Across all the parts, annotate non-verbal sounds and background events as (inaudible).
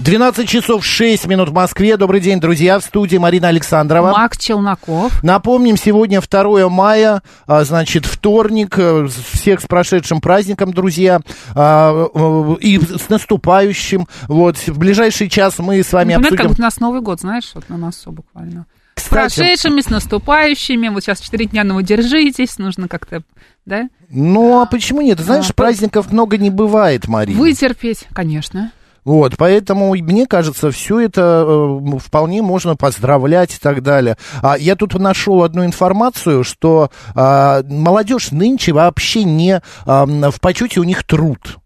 12 часов 6 минут в Москве. Добрый день, друзья. В студии Марина Александрова. Макс Челноков. Напомним, сегодня 2 мая, а, значит, вторник. Э, Всех с прошедшим праздником, друзья. А, э, И с наступающим. Вот, в ближайший час мы с вами как обсудим... будто у нас Новый год, знаешь, вот на носу буквально. С Кстати, прошедшими, с наступающими. Вот сейчас четыре дня, но вы держитесь. Нужно как-то, да? Ну, а почему нет? Знаешь, А, праздников много не бывает, Марина. Вытерпеть, конечно. Вот, поэтому мне кажется, все это э, вполне можно поздравлять и так далее. А я тут нашел одну информацию, что а, молодежь нынче вообще не а, в почете у них труд.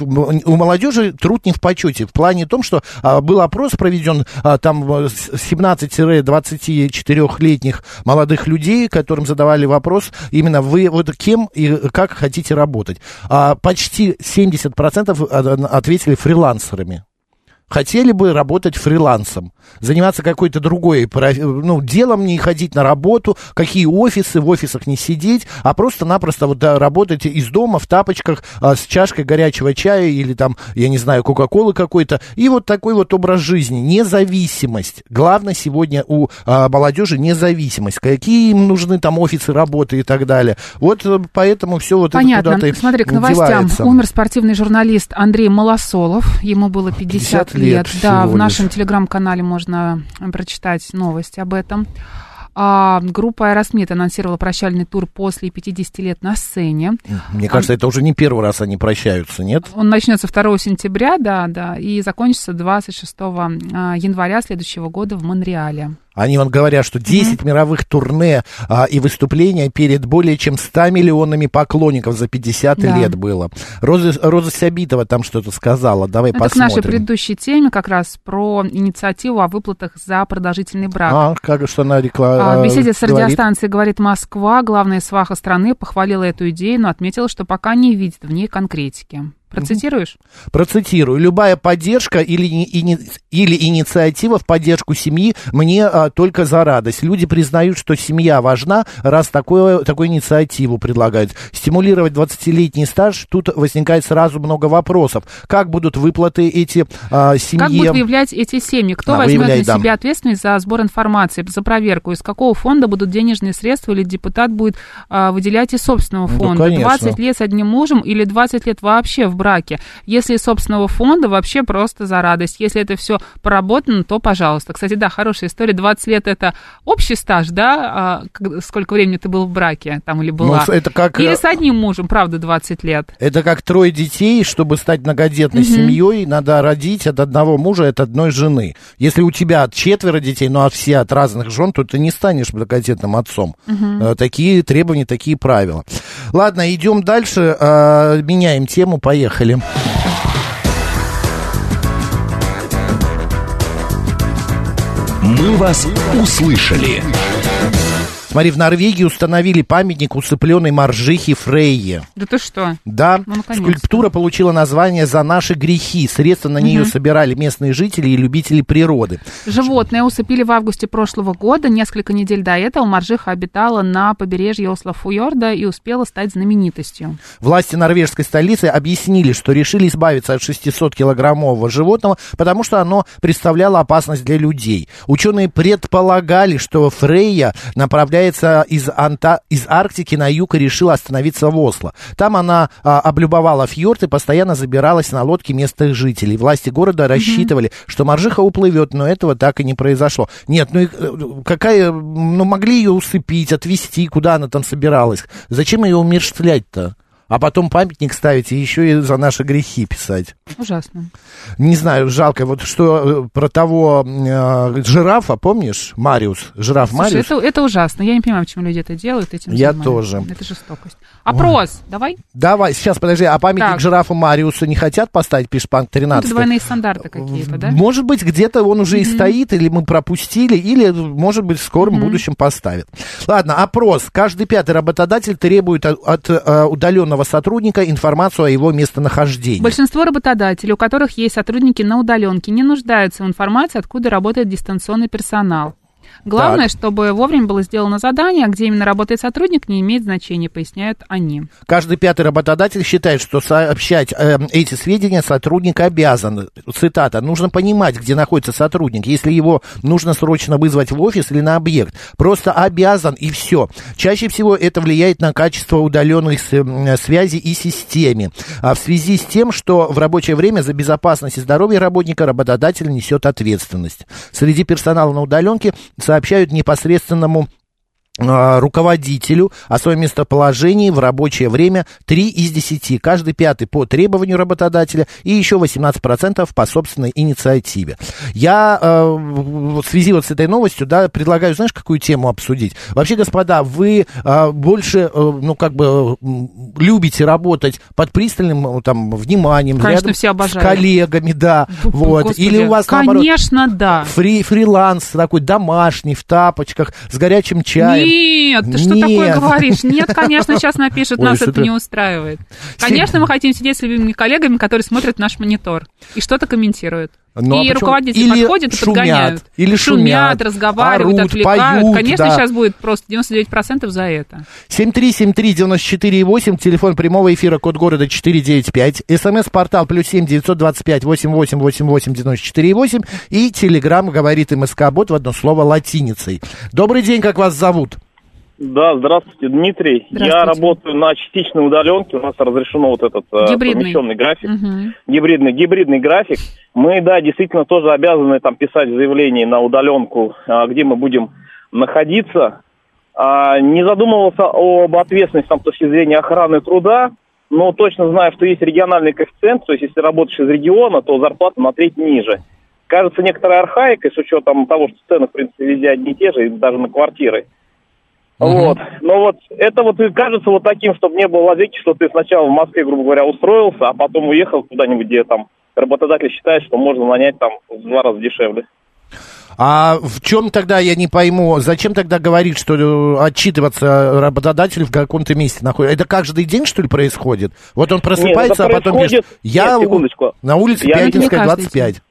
У молодежи труд не в почете. В плане том, что а, был опрос проведен а, там э, с 17-24-летних молодых людей, которым задавали вопрос именно вы вот кем и как хотите работать. А, почти 70% от- ответили фрилансерами. Хотели бы работать фрилансом, заниматься какой-то другой ну, делом, не ходить на работу, какие офисы, в офисах не сидеть, а просто-напросто вот да, работать из дома в тапочках а, с чашкой горячего чая или там, я не знаю, кока-колы какой-то. И вот такой вот образ жизни, независимость. Главное сегодня у а, молодежи независимость. Какие им нужны там офисы работы и так далее. Вот э, поэтому все вот Понятно. это куда-то Смотри, к новостям. девается. Умер спортивный журналист Андрей Малосолов. Ему было 50, 50 лет Да, всего в нашем лишь. телеграм-канале можно прочитать новость об этом. А, группа Аэросмит анонсировала прощальный тур после 50 лет на сцене. Мне кажется, это уже не первый раз они прощаются, нет? Он начнется 2 сентября, да, да, и закончится 26 а, января следующего года в Монреале. Они вот говорят, что 10 мировых турне а, и выступления перед более чем 100 миллионами поклонников за 50 Да. лет было. Роза, Роза Сябитова там что-то сказала. Давай Это к нашей посмотрим. предыдущей теме как раз про инициативу о выплатах за продолжительный брак. А, как что она рекла... А, В беседе с говорит? радиостанцией «Говорит Москва» главная сваха страны похвалила эту идею, но отметила, что пока не видит в ней конкретики. Процитируешь? Процитирую. Любая поддержка или, ни- ини- или инициатива в поддержку семьи мне а, только за радость. Люди признают, что семья важна, раз такое, такую инициативу предлагают. Стимулировать 20-летний стаж, тут возникает сразу много вопросов. Как будут выплаты эти а, семье? Как будут выявлять эти семьи? Кто Да, возьмет выявляй, на да. себя ответственность за сбор информации, за проверку? Из какого фонда будут денежные средства или депутат будет а, выделять из собственного Ну, фонда? конечно. 20 лет с одним мужем или 20 лет вообще в браке? Если из собственного фонда, вообще просто за радость. Если это все проработано, то пожалуйста. Кстати, да, хорошая история. 20 лет это общий стаж, да? А, сколько времени ты был в браке там или была? Ну, это как, Или э, с одним мужем, правда, 20 лет? Это как трое детей, чтобы стать многодетной семьей, надо родить от одного мужа от одной жены. Если у тебя четверо детей, ну а все от разных жен, то ты не станешь многодетным отцом. Э, Такие требования, такие правила. Ладно, идем дальше, э, меняем тему, поехали. «Мы вас услышали». Смотри, в Норвегии установили памятник усыпленной моржихи Фрейе. Да ты что? Да, Ну, скульптура получила название «За наши грехи». Средства на нее собирали местные жители и любители природы. Животное усыпили в августе прошлого года. Несколько недель до этого моржиха обитала на побережье Осло-Фуйорда и успела стать знаменитостью. Власти норвежской столицы объяснили, что решили избавиться от 600-килограммового животного, потому что оно представляло опасность для людей. Ученые предполагали, что Фрейя направляется из, Анта... из Арктики на юг и решила остановиться в Осло. Там она а, облюбовала фьорд и постоянно забиралась на лодке местных жителей. Власти города рассчитывали, что моржиха уплывет, но этого так и не произошло. Нет, ну и, э, какая... Ну могли ее усыпить, отвезти, куда она там собиралась. Зачем ее умерщвлять-то? А потом памятник ставить и еще и за наши грехи писать. Ужасно. Не знаю, жалко. Вот что э, про того э, жирафа, помнишь? Мариус. Жираф Слушай, Мариус. это, это ужасно. Я не понимаю, почему люди это делают. Этим Я занимаются. тоже. Это жестокость. Опрос, давай. Давай, сейчас, подожди, а памятник Так. жирафу Мариусу не хотят поставить, пишет Панк Ну, 13 Это двойные стандарты какие-то, да? Может быть, где-то он уже и стоит, или мы пропустили, или, может быть, в скором будущем поставят. Ладно, опрос. Каждый пятый работодатель требует от, от, э, удаленного сотрудника информацию о его местонахождении. Большинство работодателей, у которых есть сотрудники на удаленке, не нуждаются в информации, откуда работает дистанционный персонал. Главное, чтобы вовремя было сделано задание, где именно работает сотрудник, не имеет значения, поясняют они. Каждый пятый работодатель считает, что сообщать э, эти сведения сотрудник обязан. Цитата. Нужно понимать, где находится сотрудник, если его нужно срочно вызвать в офис или на объект. Просто обязан и все. Чаще всего это влияет на качество удаленных с- м, связей и системе. А в связи с тем, что в рабочее время за безопасность и здоровье работника работодатель несет ответственность. Среди персонала на удаленке сообщают непосредственному руководителю о своем местоположении в рабочее время 3 из 10, каждый пятый по требованию работодателя и еще 18% по собственной инициативе. Я э, в связи вот с этой новостью, да, предлагаю, знаешь, какую тему обсудить? Вообще, господа, вы э, больше, э, ну, как бы, любите работать под пристальным, э, там, вниманием, Конечно, рядом все с обожают. коллегами, да, Бу- вот, Господи, или у вас, наоборот, Конечно, да. Фри, фриланс такой домашний, в тапочках, с горячим чаем. Нет, ты что такое Нет. говоришь? Нет, конечно, сейчас (laughs) напишут, Ой, нас это ты- не устраивает. Конечно, мы хотим сидеть с любимыми коллегами, которые смотрят наш монитор и что-то комментируют. Ну, а и почему? руководители Или подходят и шумят, подгоняют. или шумят, разговаривают, орут, отвлекают. поют, Конечно, да. сейчас будет просто 99% за это. 7373948, телефон прямого эфира, код города 495, смс-портал плюс 7 925 88 88 94 8 и телеграмм говорит МСК Бот в одно слово латиницей. Добрый день, как вас зовут? Да, здравствуйте, Дмитрий. Здравствуйте. Я работаю на частичной удаленке. У нас разрешено вот этот э, Гибридный. совмещенный график. Мгм. Гибридный, гибридный график. Мы, да, действительно тоже обязаны там писать заявление на удаленку, а, где мы будем находиться. А, не задумывался об ответственности там, с точки зрения охраны труда, но точно знаю, что есть региональный коэффициент, то есть если работаешь из региона, то зарплата на треть ниже. Кажется, некоторая архаика, с учетом того, что цены, в принципе, везде одни и те же, и даже на квартиры. Вот. Но вот это вот и кажется вот таким, чтобы не было лазейки, что ты сначала в Москве, грубо говоря, устроился, а потом уехал куда-нибудь, где там работодатель считает, что можно нанять там в два раза дешевле. А в чем тогда, я не пойму, зачем тогда говорить, что э, отчитываться работодатель в каком-то месте находится? Это каждый день, что ли, происходит? Вот он просыпается, это а потом пишет, я Нет, секундочку. на улице Я- Пятницкая, Не каждый 25.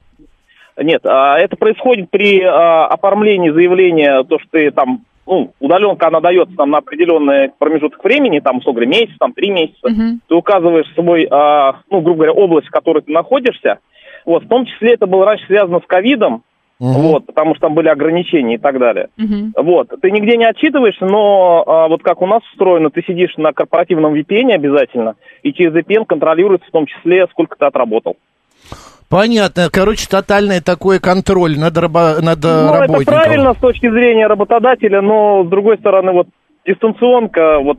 Нет, а, это происходит при а, оформлении заявления, то, что ты там, ну, удаленка, она дается там на определенный промежуток времени, там, условно говоря, месяц, там, три месяца. Мгм. Ты указываешь свой, а, ну, грубо говоря, область, в которой ты находишься. Вот, в том числе это было раньше связано с ковидом, вот, потому что там были ограничения и так далее. Мгм. Вот, ты нигде не отчитываешься, но а, вот как у нас устроено, ты сидишь на корпоративном VPN обязательно, и через VPN контролируется в том числе, сколько ты отработал. Понятно. Короче, тотальный такой контроль над, рабо- над э, Ну, работником. это правильно с точки зрения работодателя, но с другой стороны, вот дистанционка, вот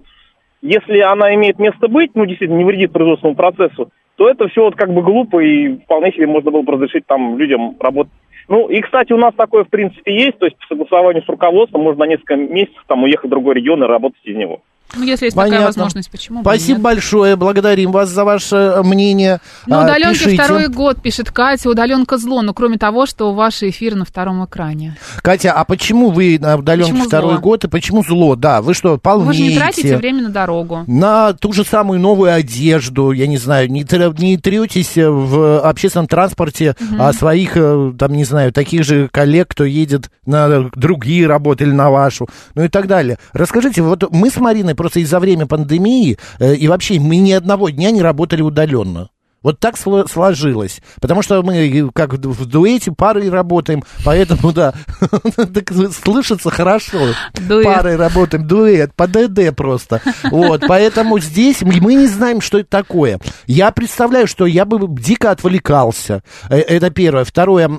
если она имеет место быть, ну, действительно, не вредит производственному процессу, то это все вот как бы глупо, и вполне себе можно было бы разрешить там людям работать. Ну, и, кстати, у нас такое, в принципе, есть, то есть по согласованию с руководством можно на несколько месяцев там уехать в другой регион и работать из него. Ну, если есть Понятно. такая возможность, почему бы Спасибо нет? большое, благодарим вас за ваше э, мнение. На А, удаленке пишите. второй год, пишет Катя, удаленка зло, но кроме того, что ваш эфир на втором экране. Катя, а почему вы на удаленке Почему второй зло? год и почему зло? Да, вы что, полнеете? Вы же не тратите время на дорогу. на ту же самую новую одежду, я не знаю, не, не третесь в общественном транспорте а своих, э, там, не знаю, таких же коллег, кто едет на другие работы или на вашу, ну и так далее. Расскажите, вот мы с Мариной просто из-за времени пандемии э, и вообще мы ни одного дня не работали удаленно. Вот так сло- сложилось. Потому что мы э, как в дуэте парой работаем, поэтому, да, (laughs) слышится хорошо. Дуэт. Парой работаем, дуэт, по ДД просто. Вот, поэтому здесь мы не знаем, что это такое. Я представляю, что я бы дико отвлекался. Э, Это первое. Второе,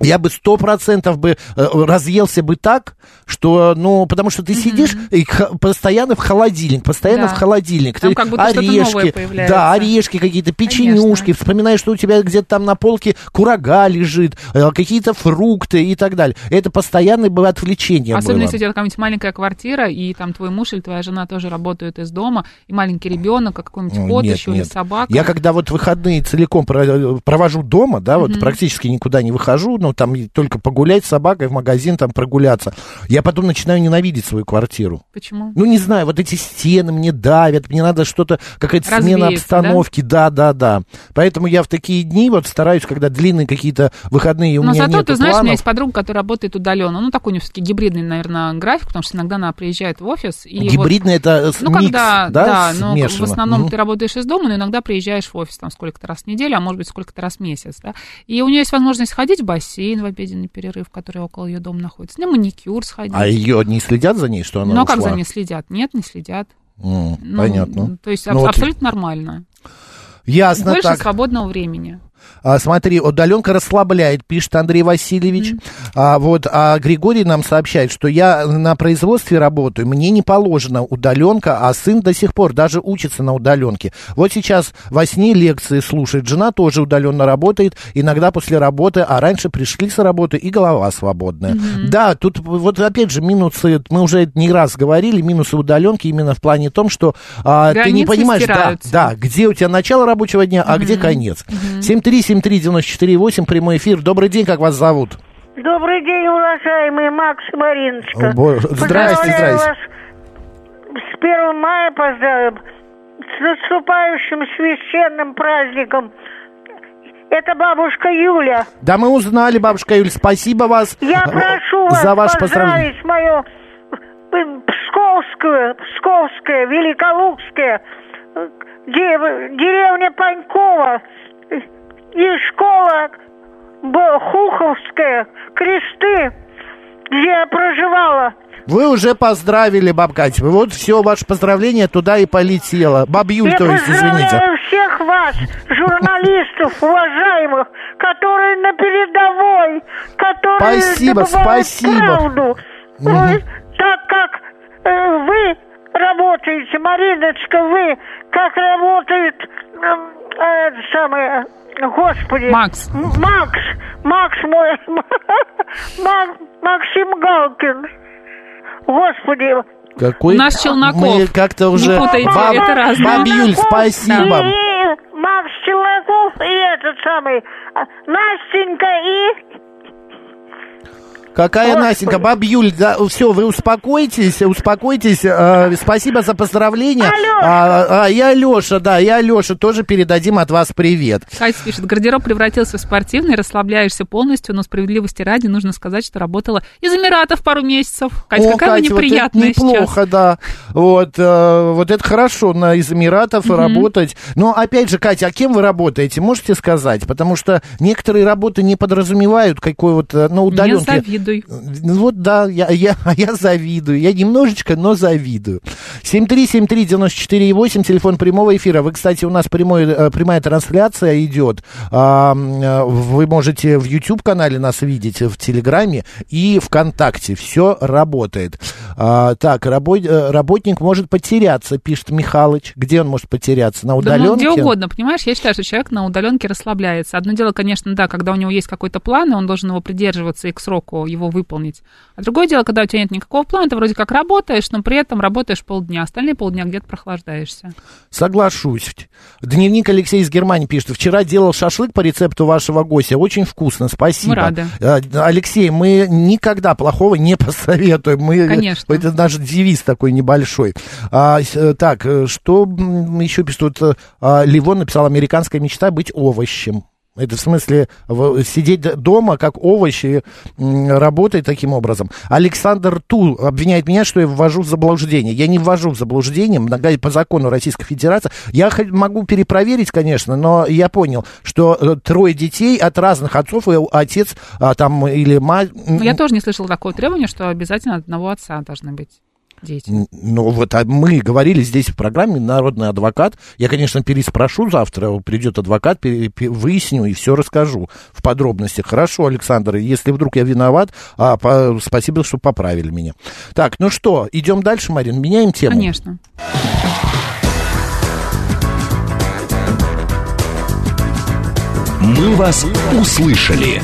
Я бы сто процентов бы э, разъелся бы так, что, ну, потому что ты сидишь и постоянно в холодильник, постоянно Да. в холодильник. Там Ты как будто орешки, да, орешки какие-то, печенюшки, Конечно. вспоминаешь, что у тебя где-то там на полке курага лежит, э, какие-то фрукты и так далее. Это постоянное бы отвлечение Особенно было. если у тебя какая-нибудь маленькая квартира, и там твой муж или твоя жена тоже работают из дома, и маленький ребенок, а какой-нибудь кот нет, еще нет. или собака. Я когда вот выходные целиком про- провожу дома, да, вот практически никуда не выхожу, ну, там только погулять с собакой в магазин, там прогуляться, я потом начинаю ненавидеть свою квартиру. Почему? Ну, не знаю, вот эти стены мне давят, мне надо что-то, какая-то смена Развеяться, да? обстановки, да? да, да, Поэтому я в такие дни вот стараюсь, когда длинные какие-то выходные, у Но меня зато, ты знаешь, у меня планов. есть подруга, которая работает удаленно. Ну, такой у нее все-таки гибридный, наверное, график, потому что иногда она приезжает в офис. И вот- Гибридный это с- Ну, микс, когда, да, да, но в смешано? основном Мгм. ты работаешь из дома, но иногда приезжаешь в офис там сколько-то раз в неделю, а может быть сколько-то раз в месяц, да. И у нее есть возможность ходить в бассейн в обеденный перерыв, который около ее дома находится, на маникюр сходить. А ее не следят за ней, что она ну, а как ушла? за ней следят? Нет, не следят. М, Ну, понятно. То есть Ну, аб- вот абсолютно нормально. Ясно Больше так. свободного времени. А, смотри, удаленка расслабляет, пишет Андрей Васильевич. А, вот, а Григорий нам сообщает, что я на производстве работаю, мне не положена удаленка, а сын до сих пор даже учится на удаленке. Вот сейчас во сне лекции слушает, жена тоже удаленно работает, иногда после работы, а раньше пришли с работы и голова свободная. Да, тут вот опять же минусы, мы уже не раз говорили, минусы удаленки именно в плане том, что а, ты не понимаешь, да, стираются. да, где у тебя начало рабочего дня, а где конец. 7373948, прямой эфир. Добрый день, как вас зовут? Добрый день, уважаемый Макс и Мариночка. О, бо- здрасте, Поздравляю здрасте. вас с 1 мая поздравим, с наступающим священным праздником. Это бабушка Юля. Да мы узнали, бабушка Юль, спасибо вас Я (laughs) прошу вас за поздравление. поздравить мою э, Псковскую, Псковская, Великолукская, э, де- деревня Панькова и школа Хуховская, Кресты, где я проживала. Вы уже поздравили, баб Катя. Вот все, ваше поздравление туда и полетело. Баб Юль, Я то есть, извините. всех вас, журналистов, уважаемых, которые на передовой, которые Спасибо, спасибо. правду. Ой, так как э, вы работаете, Мариночка, вы, как работает эм, э, это самое, господи. Макс. Макс, Макс мой, (laughs) Мак- Максим Галкин. Господи, Какой... У нас Челноков. Мы как-то Не уже... путайте, Баб, это разное. баб Юль, спасибо. И Макс Челноков и этот самый а, Настенька и... Какая Господи. Настенька, баб Юль, да, все, вы успокойтесь, успокойтесь. э, спасибо за поздравления. Алёша. А, а, и Алеша, да, и Алеша тоже передадим от вас привет. Катя пишет, гардероб превратился в спортивный, расслабляешься полностью, но справедливости ради нужно сказать, что работала из Эмиратов пару месяцев. Катя, О, какая вы Катя, вот это неприятная неплохо, да. Вот, э, вот это хорошо на из Эмиратов работать. Но опять же, Катя, а кем вы работаете? Можете сказать? Потому что некоторые работы не подразумевают какой вот, э, ну, сейчас. Не удаленки. Завидуй. Ну Вот да, я, я, (laughs) я завидую. Я немножечко, но завидую. 7373948, телефон прямого эфира. Вы, кстати, у нас прямой, э, прямая трансляция идет. Э, Вы можете в YouTube-канале нас видеть, в Телеграме и ВКонтакте. Все работает. А, Так, рабо- э, работник может потеряться, пишет Михалыч. Где он может потеряться? На Да, ну, удаленке? где угодно, понимаешь? Я считаю, что человек на удаленке расслабляется. Одно дело, конечно, да, когда у него есть какой-то план, и он должен его придерживаться и к сроку его выполнить. А другое дело, когда у тебя нет никакого плана, ты вроде как работаешь, но при этом работаешь полдня, остальные полдня где-то прохлаждаешься. Соглашусь. Дневник Алексей из Германии пишет. Вчера делал шашлык по рецепту вашего гостя. Очень вкусно, спасибо. Мы рады. Э, Алексей, мы никогда плохого не (laughs) посоветуем. Мы, Конечно. Это наш девиз такой небольшой. А, э, так, э, что еще пишет? Тут, э, а, Ливон написал «Американская мечта быть овощем». Это в смысле сидеть дома как овощи, работать таким образом. Александр Ту обвиняет меня, что я ввожу в заблуждение. Я не ввожу в заблуждение по закону Российской Федерации. Я могу перепроверить, конечно, но я понял, что э, трое детей от разных отцов, и отец а, там или мать... Но я тоже не слышала такого требования, что обязательно одного отца должны быть. Дети. Ну, вот а мы говорили здесь в программе «Народный адвокат». Я, конечно, переспрошу завтра, придет адвокат, выясню и все расскажу в подробностях. Хорошо, Александр, если вдруг я виноват, а, по- спасибо, что поправили меня. Так, ну что, идем дальше, Марин, меняем тему? Конечно. «Мы вас услышали».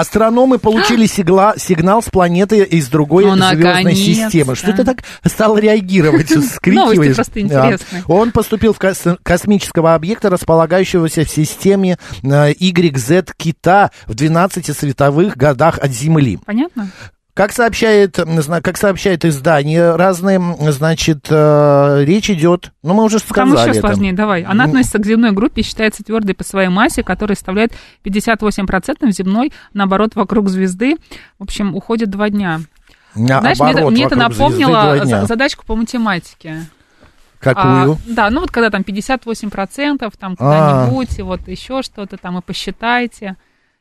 Астрономы получили сигла- сигнал с планеты из другой Ну, звездной системы. Что ты так стал реагировать, (laughs) скрикиваешь? Просто интересные. Он поступил в кос- космического объекта, располагающегося в системе э, YZ Кита в 12 световых годах от Земли. Понятно? Как сообщает, как сообщает издание, разные, значит, э, речь идет, ну, мы уже Там сказали еще это. сложнее, давай. Она относится к земной группе и считается твердой по своей массе, которая составляет 58% земной, наоборот, вокруг звезды. В общем, уходит два дня. На- Знаешь, мне, оборот мне это напомнило задачку по математике. Какую? А, да, ну вот когда там 58%, там А. куда-нибудь, и вот еще что-то там, и посчитайте.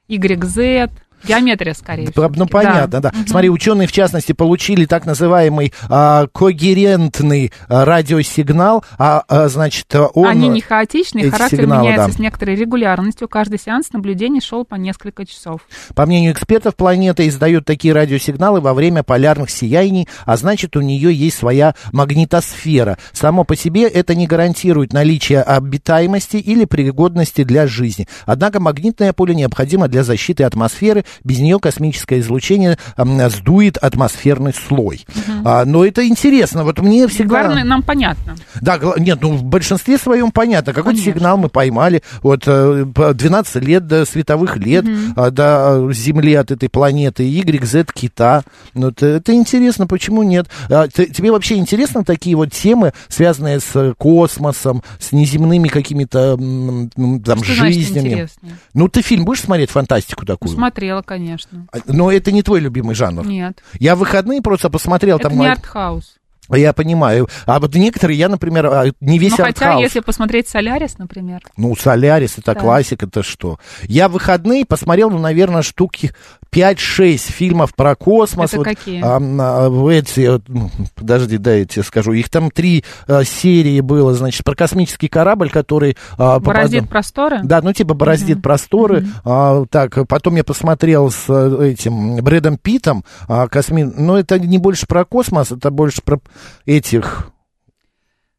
YZ, геометрия, скорее П- Ну, понятно, да. Смотри, ученые, в частности, получили так называемый а, когерентный а, радиосигнал, а, а, значит, а, он... Они не хаотичные, характер сигналы, меняется да. с некоторой регулярностью. Каждый сеанс наблюдений шел по несколько часов. По мнению экспертов, планета издает такие радиосигналы во время полярных сияний, а значит, у нее есть своя магнитосфера. Само по себе это не гарантирует наличие обитаемости или пригодности для жизни. Однако магнитное поле необходимо для защиты атмосферы. Без нее космическое излучение сдует атмосферный слой. А, но это интересно. Вот мне всегда... Главное, нам понятно. Да, нет, ну в большинстве своем понятно. Какой-то Конечно. сигнал мы поймали. Вот э, по 12 лет до световых лет а, до Земли от этой планеты, YZ кита. Ну, это, интересно, почему нет? А, тебе вообще интересны такие вот темы, связанные с э, космосом, с неземными какими-то там Что значит жизнями? интересно? Ну, ты фильм будешь смотреть фантастику такую? Смотрела, конечно. А, Но это не твой любимый жанр. Нет. Я в выходные просто посмотрел Это там. не артхаус. Я понимаю. А вот некоторые, я, например, а, не весь Ну, хотя, артхаус. если посмотреть «Солярис», например, Ну, Солярис, это Да. классика, это что? Я в выходные посмотрел, ну, наверное, штуки 5-6 фильмов про космос. Это Вот, какие? а, а, эти, вот, ну, подожди, дай я тебе скажу. Их там три а, серии было, значит, про космический корабль, который... а, «Бороздит просторы». Да, ну, типа бороздит просторы. А, так, потом я посмотрел с э, этим Брэдом Питом. А, косми... Ну, это не больше про космос, это больше про этих...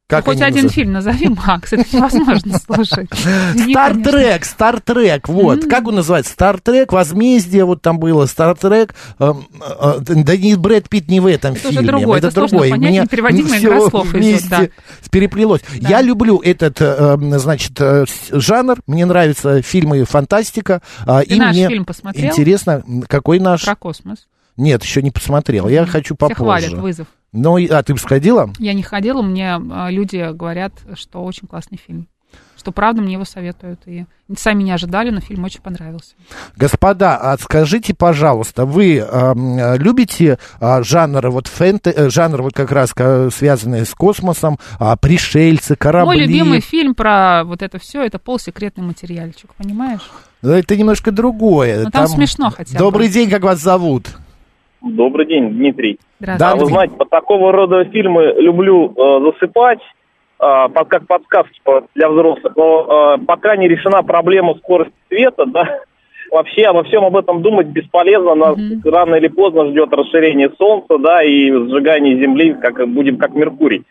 Ну, хоть один называются? фильм назови, Макс, это невозможно (laughs) слушать. Стартрек, Стартрек, вот. Как он называется? Стартрек, Возмездие, вот там было. Стартрек. эм, э, да не Брэд Питт не в этом Это фильме. другое, это сложно другое. понять, У меня непереводимая игра слов идет, вместе да. переплелось. Я люблю этот, э, эм, значит, э, жанр. Мне нравятся фильмы фантастика. Ты и наш мне фильм посмотрел? интересно, какой наш? Про космос. Нет, еще не посмотрел. Я хочу Все попозже. хвалят, вызов. Ну, а ты бы сходила? Я не ходила, мне а, люди говорят, что очень классный фильм. Что правда, мне его советуют. И сами не ожидали, но фильм очень понравился. Господа, а скажите, пожалуйста, вы э, любите э, жанры вот фэнте, э, жанры вот как раз ка- связанные с космосом, а, пришельцы, корабли? Мой любимый фильм про вот это все, это полсекретный материальчик, понимаешь? Это немножко другое. Ну, там смешно хотя бы. Добрый день, как вас зовут? Добрый день, Дмитрий. Здравствуйте. Да, А вы знаете, по такого рода фильмы люблю э, засыпать, э, под, как подсказки по- для взрослых, но э, пока не решена проблема скорости света, да, вообще обо всем об этом думать бесполезно, нас рано или поздно ждет расширение Солнца, да, и сжигание Земли, как будем как Меркурий,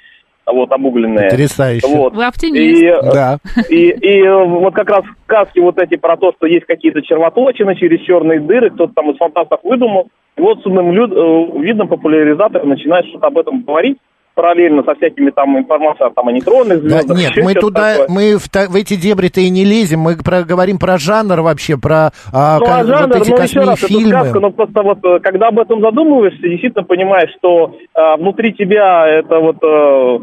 вот, обугленные. Потрясающе. Вот. Вы И, оптимист. э, Да. и, и э, вот как раз сказки вот эти про то, что есть какие-то червоточины через черные дыры, кто-то там из фантастов выдумал. И вот с умным люд- э, видом популяризатор начинает что-то об этом говорить, параллельно со всякими там информацией там, о нейтронных Да, звездах. нет, еще мы туда, такое. мы в, та- в эти дебри-то и не лезем, мы про- говорим про жанр вообще, про а, Ну, а жанр, вот эти ну, еще раз, это фильмы. сказка, но просто вот, когда об этом задумываешься, действительно понимаешь, что э, внутри тебя это вот э,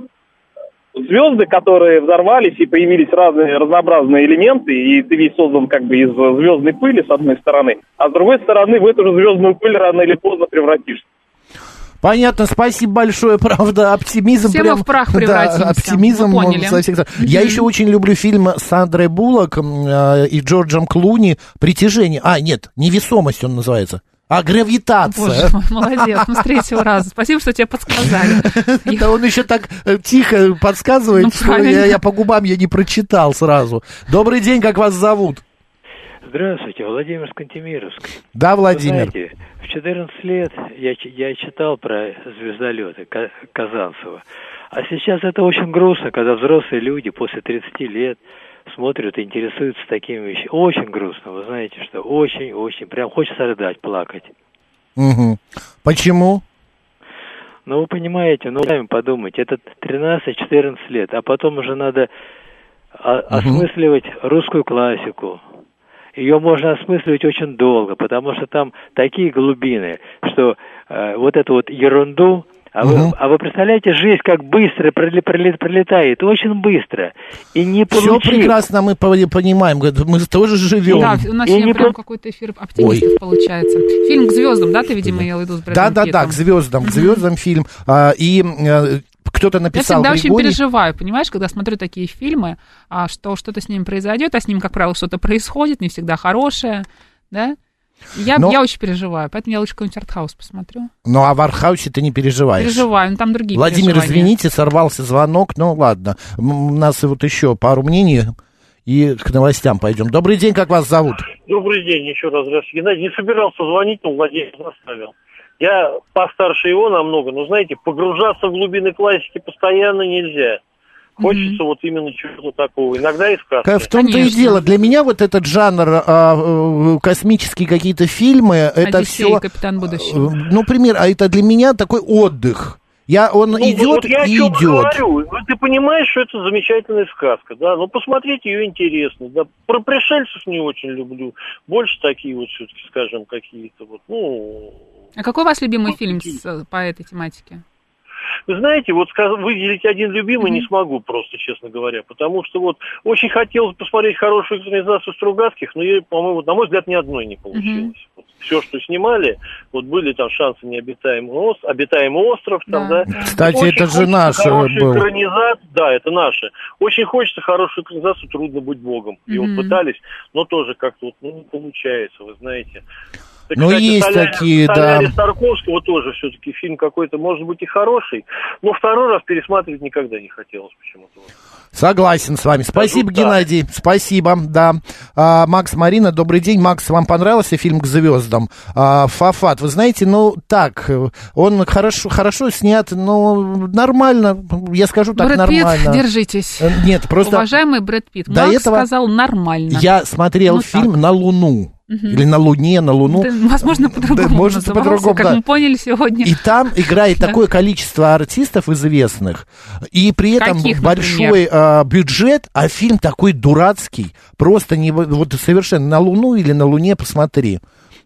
звезды, которые взорвались и появились разные разнообразные элементы, и ты весь создан как бы из звездной пыли, с одной стороны, а с другой стороны в эту же звездную пыль рано или поздно превратишься. Понятно, спасибо большое, (laughs) правда, оптимизм Все мы прям... в прах (laughs) Да, превратимся, оптимизм мы поняли. со всех сторон. Я еще очень люблю фильм с Сандрой Буллок э, и Джорджем Клуни «Притяжение». А, нет, «Невесомость» он называется. А гравитация. Боже мой, молодец, ну с третьего раза. Спасибо, что тебе подсказали. (laughs) Да он еще так э, тихо подсказывает, Ну, что правильно. я, по губам я не прочитал сразу. Добрый день, как вас зовут? Здравствуйте, Владимир Скантемировский. Да, Владимир. Вы знаете, в 14 лет я, я читал про звездолеты Ка- Казанцева. А сейчас это очень грустно, когда взрослые люди после 30 лет смотрят и интересуются такими вещами. Очень грустно, вы знаете, что очень-очень. Прям хочется рыдать, плакать. Мгм. Почему? Ну, вы понимаете, ну, сами подумайте, это 13-14 лет, а потом уже надо о- осмысливать русскую классику. Ее можно осмысливать очень долго, потому что там такие глубины, что э, вот эту вот ерунду, а вы, Мгм. а вы представляете, жизнь как быстро проле- проле- пролетает, очень быстро. И не Все получив... прекрасно мы по- понимаем, мы тоже живем. Да, у нас И сегодня не прям по- какой-то эфир оптимистов получается. Фильм «К звездам», да, ты, видимо, в виду с Брэдом Да, да, да, Питтом? к звездам, к звездам фильм. А, и э, кто-то Я написал всегда очень Григорий. переживаю, понимаешь, когда смотрю такие фильмы, а, что что-то с ним произойдет, а с ним, как правило, что-то происходит, не всегда хорошее, да? Я, Но- я очень переживаю, поэтому я лучше какой-нибудь артхаус посмотрю. Ну, а в Архаусе ты не переживаешь. Переживаю, но там другие Владимир, извините, сорвался звонок, ну ладно. У нас вот еще пару мнений и к новостям пойдем. Добрый день, как вас зовут? Добрый день еще раз. Здравствуйте. Геннадий, не собирался звонить, но Владимир заставил. Я постарше его намного, но, знаете, погружаться в глубины классики постоянно нельзя. Хочется вот именно чего-то такого. Иногда и сказки. В том-то и Конечно. дело. Для меня вот этот жанр а, э, космические какие-то фильмы, это Одиссей, все... Капитан Будущего. Ну, пример, а это для меня такой отдых. Я, он Ну, идет вот я и идет. говорю. Вот Ты понимаешь, что это замечательная сказка, да? Ну, посмотреть ее интересно, да. Про пришельцев не очень люблю. Больше такие вот все-таки, скажем, какие-то вот, ну... А какой у вас любимый фильм с- по этой тематике? Вы знаете, вот сказ- выделить один любимый не смогу просто, честно говоря, потому что вот очень хотелось посмотреть хорошую экранизацию Стругацких, но, ей, по-моему, на мой взгляд, ни одной не получилось. Вот все, что снимали, вот были там шансы необитаемый, ос- обитаемый остров, там, Да, да. Кстати, Очень это же хочется наш хорошую был. экранизацию, да, это наши. Очень хочется хорошую экранизацию «Трудно быть богом». И вот пытались, но тоже как-то вот, ну, не получается, вы знаете. Да, Ну, есть «Солярис- такие, да. «Солярис» Тарковского тоже все-таки фильм какой-то, может быть, и хороший, но второй раз пересматривать никогда не хотелось почему-то. Согласен с вами. Спасибо, Скажу. Геннадий. Спасибо, да. А, Макс, Марина, добрый день. Макс, вам понравился фильм «К звездам»? А, Фафат, вы знаете, ну, так, он хорошо, хорошо снят, ну, нормально, я скажу так, Брэд нормально. Питт, держитесь. Э, Нет, просто Уважаемый Брэд Питт, до Макс этого сказал нормально. я смотрел Ну, фильм так. «На Луну». Или «На Луне», «На Луну». Да, возможно, по-другому Да, может, по-другому, как да. мы поняли сегодня. И там (laughs) играет Да. такое количество артистов известных, и при этом Каких, большой а, бюджет, а фильм такой дурацкий, просто не вот совершенно на Луну или на Луне посмотри.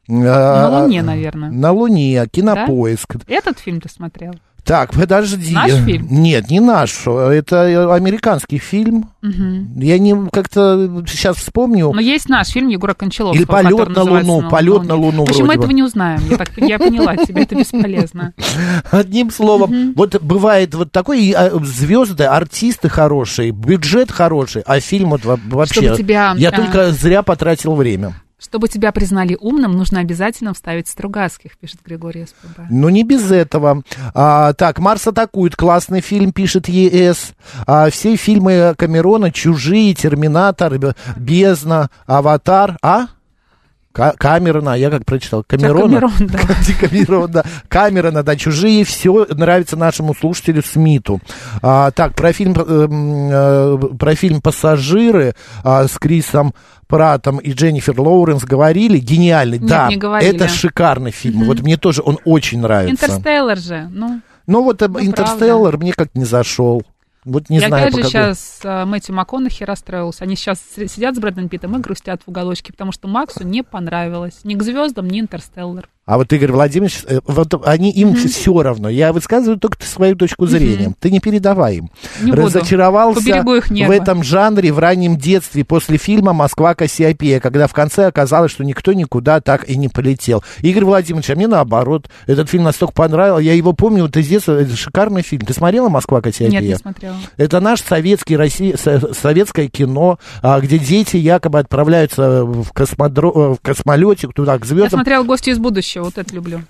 На А, Луне, наверное. На Луне, кинопоиск. Этот фильм ты смотрел? Так, подожди. Наш фильм? Нет, не наш. Это американский фильм. Мгм. Я не как-то сейчас вспомню. Но есть наш фильм Егора Кончаловского, Или «Полет на Луну», «Полет на Луну» В общем, мы этого не узнаем. Я, так, я поняла, тебе это бесполезно. (laughs) Одним словом, вот бывает вот такой, а, звезды, артисты хорошие, бюджет хороший, а фильм вот во- вообще... Тебя, я только зря потратил время. Чтобы тебя признали умным, нужно обязательно вставить Стругацких, пишет Григорий СПБ. Ну, не без этого. А, так, «Марс атакует», классный фильм, пишет ЕС. А, все фильмы Камерона, «Чужие», «Терминатор», «Бездна», «Аватар», а? Ка- Камерона, я как прочитал, Камерона. Камерон, (laughs) да. Камерон, да. Камерона, да, чужие, все нравится нашему слушателю Смиту. А, так, про фильм, эм, э, про фильм «Пассажиры» а, с Крисом Пратом и Дженнифер Лоуренс говорили, гениальный, Нет, да, не говорили. это шикарный фильм, вот мне тоже он очень нравится. Интерстеллар же, ну... Ну вот э, Ну, Интерстеллар мне как не зашел. Вот не и знаю, опять же какой- сейчас э, Мэтью МакКонахи расстроился. Они сейчас сидят с Брэдом Питтом и грустят в уголочке, потому что Максу не понравилось. Ни к звездам, ни Интерстеллар. А вот Игорь Владимирович, э, вот они им все равно. Я высказываю только свою точку зрения. Ты не передавай им. Не. Разочаровался в этом жанре в раннем детстве после фильма «Москва Кассиопея», когда в конце оказалось, что никто никуда так и не полетел. Игорь Владимирович, а мне наоборот. Этот фильм настолько понравился. Я его помню вот из детства. Это шикарный фильм. Ты смотрела «Москва Кассиопея»? Нет, не смотрела. Это наш советский, Россия, со- советское кино, а, где дети якобы отправляются в, космодро, э, в космолете туда, к Я звездам. смотрела «Гости из будущего». Еще, вот это люблю.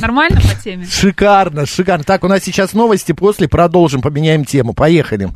Нормально по теме? Шикарно, шикарно. Так, у нас сейчас новости, после продолжим, поменяем тему. Поехали.